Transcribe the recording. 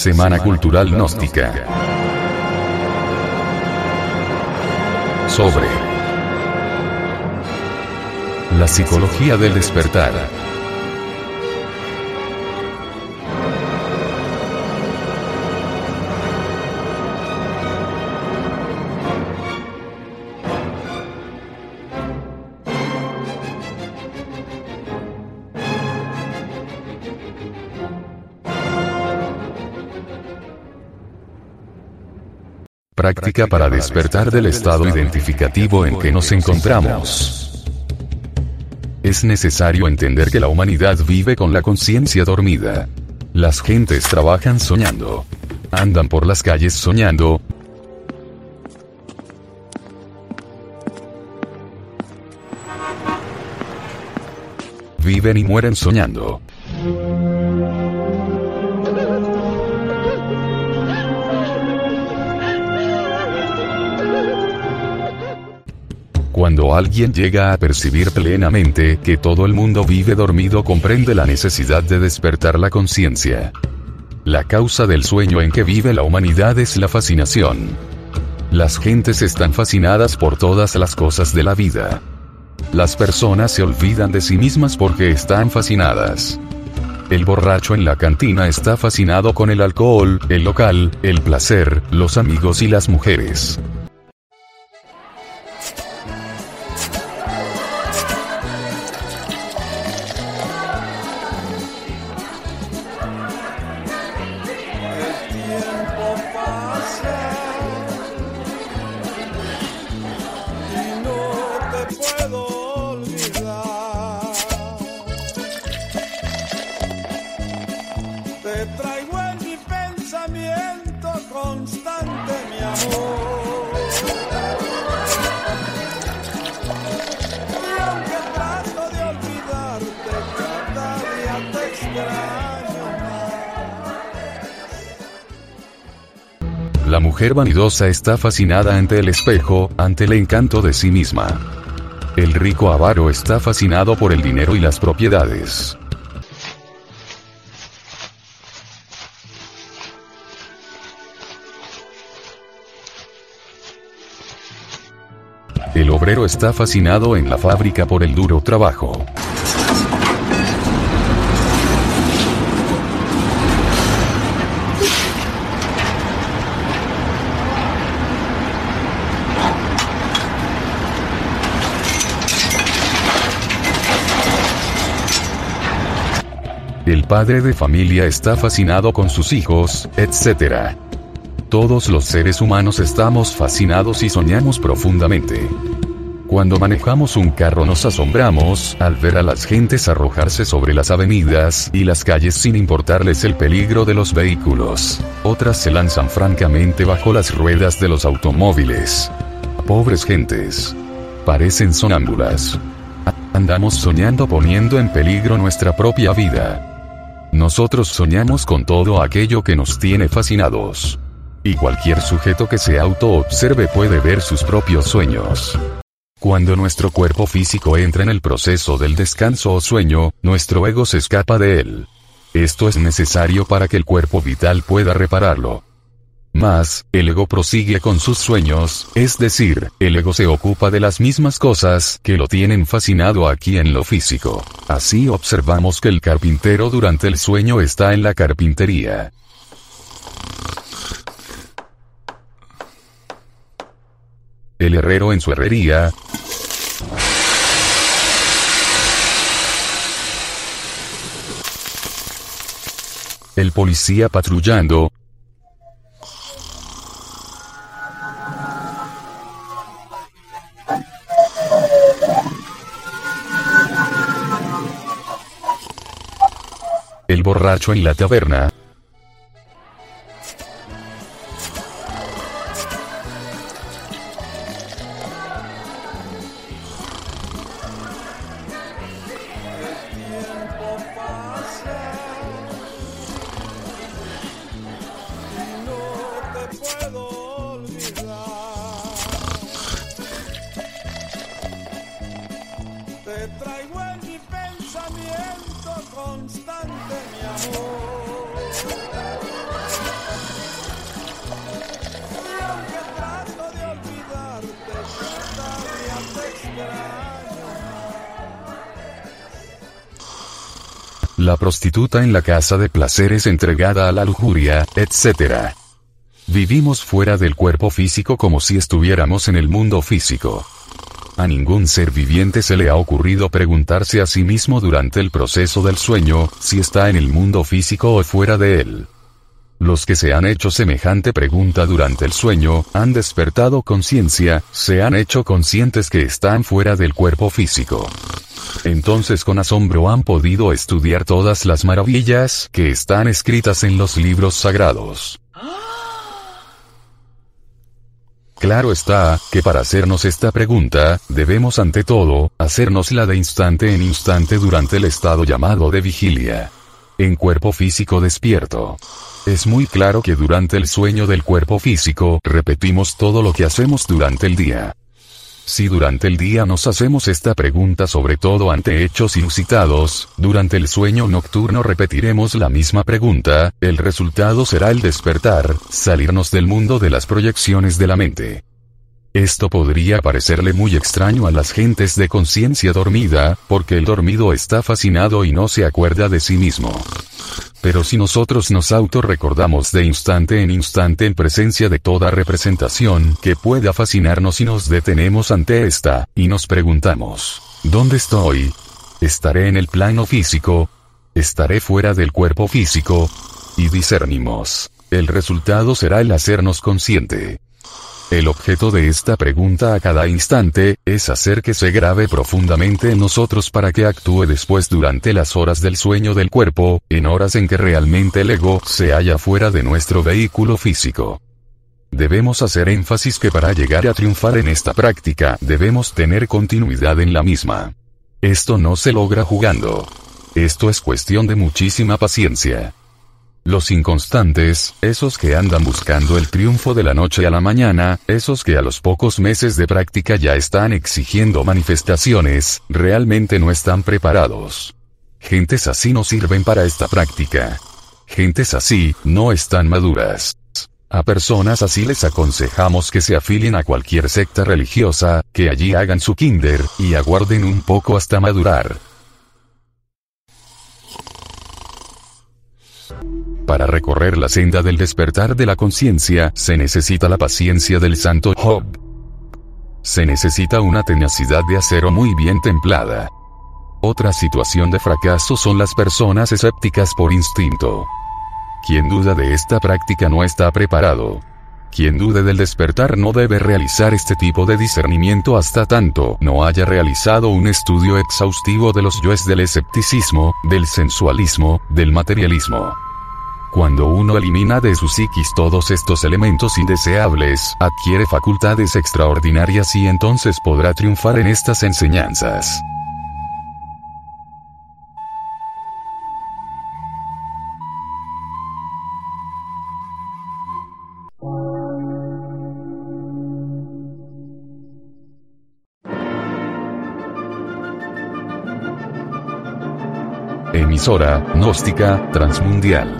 Semana Cultural Gnóstica. Sobre la psicología del despertar. Práctica para despertar del estado identificativo en que nos encontramos. Es necesario entender que la humanidad vive con la conciencia dormida. Las gentes trabajan soñando. Andan por las calles soñando. Viven y mueren soñando. Cuando alguien llega a percibir plenamente que todo el mundo vive dormido comprende la necesidad de despertar la conciencia. La causa del sueño en que vive la humanidad es la fascinación. Las gentes están fascinadas por todas las cosas de la vida. Las personas se olvidan de sí mismas porque están fascinadas. El borracho en la cantina está fascinado con el alcohol, el local, el placer, los amigos y las mujeres. La mujer vanidosa está fascinada ante el espejo, ante el encanto de sí misma. El rico avaro está fascinado por el dinero y las propiedades. Obrero está fascinado en la fábrica por el duro trabajo. El padre de familia está fascinado con sus hijos, etc. Todos los seres humanos estamos fascinados y soñamos profundamente. Cuando manejamos un carro nos asombramos al ver a las gentes arrojarse sobre las avenidas y las calles sin importarles el peligro de los vehículos. Otras se lanzan francamente bajo las ruedas de los automóviles. Pobres gentes. Parecen sonámbulas. Andamos soñando poniendo en peligro nuestra propia vida. Nosotros soñamos con todo aquello que nos tiene fascinados. Y cualquier sujeto que se auto-observe puede ver sus propios sueños. Cuando nuestro cuerpo físico entra en el proceso del descanso o sueño, nuestro ego se escapa de él. Esto es necesario para que el cuerpo vital pueda repararlo. Más, el ego prosigue con sus sueños, es decir, el ego se ocupa de las mismas cosas que lo tienen fascinado aquí en lo físico. Así observamos que el carpintero durante el sueño está en la carpintería. El herrero en su herrería. El policía patrullando, El borracho en la taberna. traigo en mi pensamiento constante, mi amor. La prostituta en la casa de placeres entregada a la lujuria, etc. Vivimos fuera del cuerpo físico como si estuviéramos en el mundo físico. A ningún ser viviente se le ha ocurrido preguntarse a sí mismo durante el proceso del sueño, si está en el mundo físico o fuera de él. Los que se han hecho semejante pregunta durante el sueño, han despertado conciencia, se han hecho conscientes que están fuera del cuerpo físico. Entonces con asombro han podido estudiar todas las maravillas que están escritas en los libros sagrados. Claro está, que para hacernos esta pregunta, debemos ante todo, hacernosla de instante en instante durante el estado llamado de vigilia. En cuerpo físico despierto. Es muy claro que durante el sueño del cuerpo físico, repetimos todo lo que hacemos durante el día. Si durante el día nos hacemos esta pregunta sobre todo ante hechos inusitados, durante el sueño nocturno repetiremos la misma pregunta, el resultado será el despertar, salirnos del mundo de las proyecciones de la mente. Esto podría parecerle muy extraño a las gentes de conciencia dormida, porque el dormido está fascinado y no se acuerda de sí mismo. Pero si nosotros nos autorrecordamos de instante en instante en presencia de toda representación que pueda fascinarnos y nos detenemos ante esta, y nos preguntamos, ¿dónde estoy? ¿Estaré en el plano físico? ¿Estaré fuera del cuerpo físico? Y discernimos. El resultado será el hacernos consciente. El objeto de esta pregunta a cada instante, es hacer que se grabe profundamente en nosotros para que actúe después durante las horas del sueño del cuerpo, en horas en que realmente el ego se halla fuera de nuestro vehículo físico. Debemos hacer énfasis que para llegar a triunfar en esta práctica debemos tener continuidad en la misma. Esto no se logra jugando. Esto es cuestión de muchísima paciencia. Los inconstantes, esos que andan buscando el triunfo de la noche a la mañana, esos que a los pocos meses de práctica ya están exigiendo manifestaciones, realmente no están preparados. Gentes así no sirven para esta práctica. Gentes así, no están maduras. A personas así les aconsejamos que se afilien a cualquier secta religiosa, que allí hagan su kinder, y aguarden un poco hasta madurar. Para recorrer la senda del despertar de la conciencia, se necesita la paciencia del santo Job. Se necesita una tenacidad de acero muy bien templada. Otra situación de fracaso son las personas escépticas por instinto. Quien duda de esta práctica no está preparado. Quien dude del despertar no debe realizar este tipo de discernimiento hasta tanto no haya realizado un estudio exhaustivo de los yoes del escepticismo, del sensualismo, del materialismo. Cuando uno elimina de su psiquis todos estos elementos indeseables, adquiere facultades extraordinarias y entonces podrá triunfar en estas enseñanzas. Emisora, gnóstica, transmundial